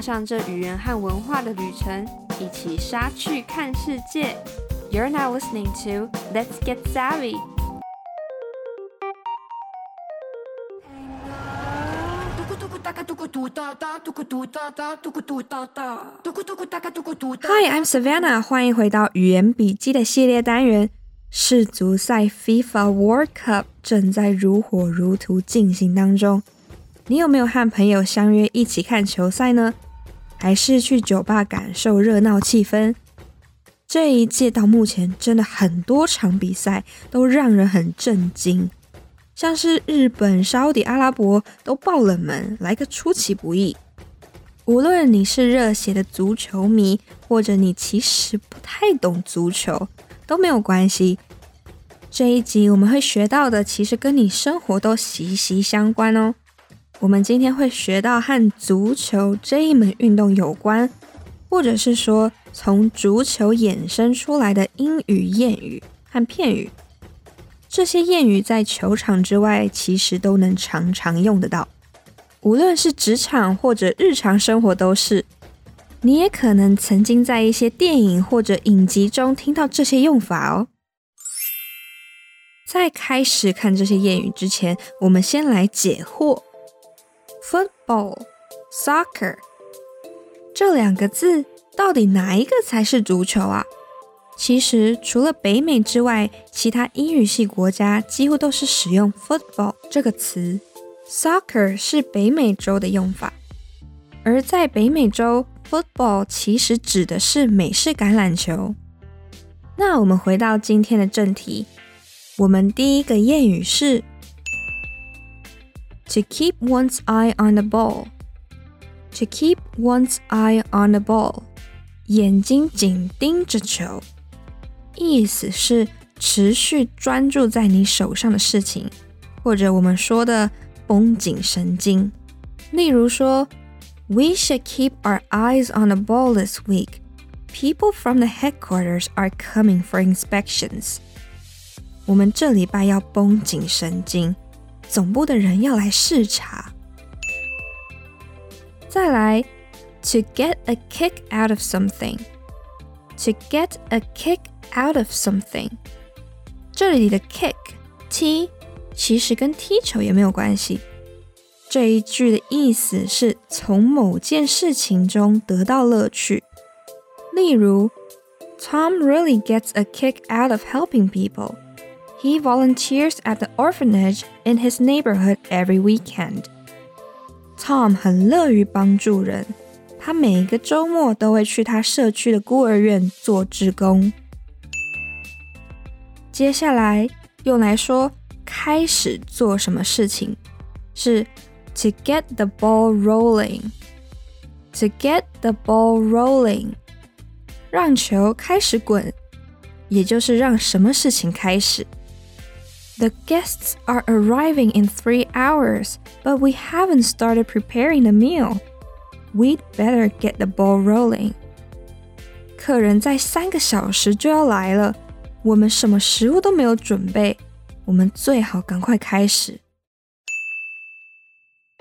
上这语言和文化的旅程，一起杀去看世界。You're now listening to Let's Get Savvy。Hi, I'm Savannah，欢迎回到语言笔记的系列单元。世足赛 FIFA World Cup 正在如火如荼进行当中。你有没有和朋友相约一起看球赛呢？还是去酒吧感受热闹气氛？这一届到目前真的很多场比赛都让人很震惊，像是日本、沙地阿拉伯都爆冷门，来个出其不意。无论你是热血的足球迷，或者你其实不太懂足球，都没有关系。这一集我们会学到的，其实跟你生活都息息相关哦。我们今天会学到和足球这一门运动有关，或者是说从足球衍生出来的英语、谚语和片语。这些谚语在球场之外其实都能常常用得到，无论是职场或者日常生活都是。你也可能曾经在一些电影或者影集中听到这些用法哦。在开始看这些谚语之前，我们先来解惑。Football, soccer，这两个字到底哪一个才是足球啊？其实除了北美之外，其他英语系国家几乎都是使用 football 这个词，soccer 是北美洲的用法。而在北美洲，football 其实指的是美式橄榄球。那我们回到今天的正题，我们第一个谚语是。To keep one's eye on the ball. To keep one's eye on the ball. 眼睛紧盯着球，意思是持续专注在你手上的事情，或者我们说的绷紧神经。例如说，We should keep our eyes on the ball this week. People from the headquarters are coming for inspections. 我们这礼拜要绷紧神经。 总部的人要来视察。再来，to get a kick out of something。to get a kick out of something。这里的 kick 踢，其实跟踢球也没有关系。这一句的意思是从某件事情中得到乐趣。例如，Tom really gets a kick out of helping people。 He volunteers at the orphanage in his neighborhood every weekend. Tom 很乐于帮助人，他每一个周末都会去他社区的孤儿院做志工。接下来用来说开始做什么事情，是 to get the ball rolling。to get the ball rolling，让球开始滚，也就是让什么事情开始。 The guests are arriving in three hours, but we haven't started preparing the meal. We'd better get the ball rolling. 客人在三个小时就要来了，我们什么食物都没有准备，我们最好赶快开始。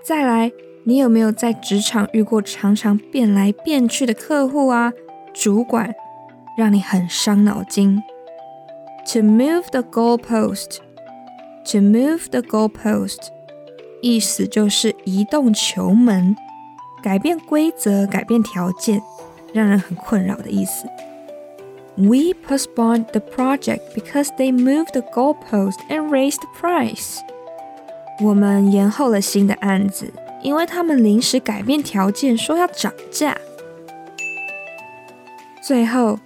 再来，你有没有在职场遇过常常变来变去的客户啊？主管让你很伤脑筋。To move the goalpost. To move the goalpost，意思就是移动球门，改变规则，改变条件，让人很困扰的意思。We postponed the project because they moved the goalpost and raised the price。我们延后了新的案子，因为他们临时改变条件，说要涨价。最后，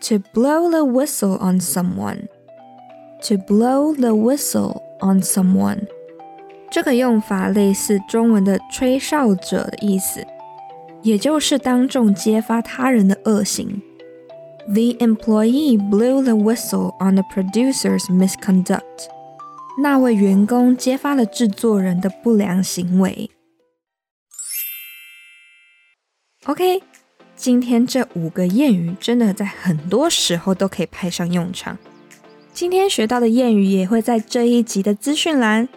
to blow the whistle on someone。 To blow the whistle on someone，这个用法类似中文的“吹哨者”的意思，也就是当众揭发他人的恶行。The employee blew the whistle on the producer's misconduct。那位员工揭发了制作人的不良行为。OK，今天这五个谚语真的在很多时候都可以派上用场。今天学到的谚语也会在这一集的资讯栏。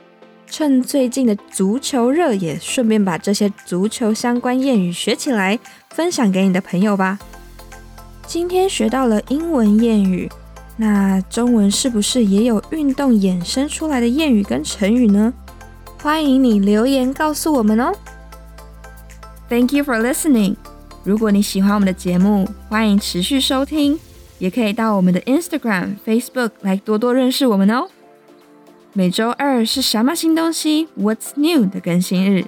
趁最近的足球热，也顺便把这些足球相关谚语学起来，分享给你的朋友吧。今天学到了英文谚语，那中文是不是也有运动衍生出来的谚语跟成语呢？欢迎你留言告诉我们哦。Thank you for listening。如果你喜欢我们的节目，欢迎持续收听，也可以到我们的 Instagram、Facebook 来多多认识我们哦。每周二是什么新东西？What's new 的更新日。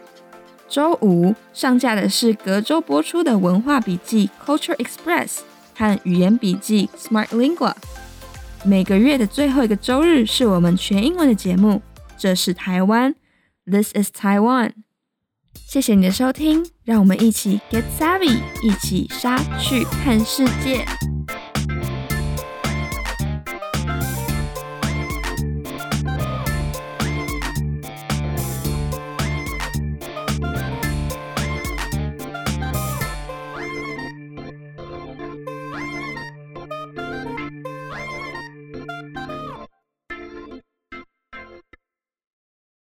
周五上架的是隔周播出的文化笔记 Culture Express 和语言笔记 Smart Lingua。每个月的最后一个周日是我们全英文的节目。这是台湾，This is Taiwan。谢谢你的收听，让我们一起 Get Savvy，一起杀去看世界。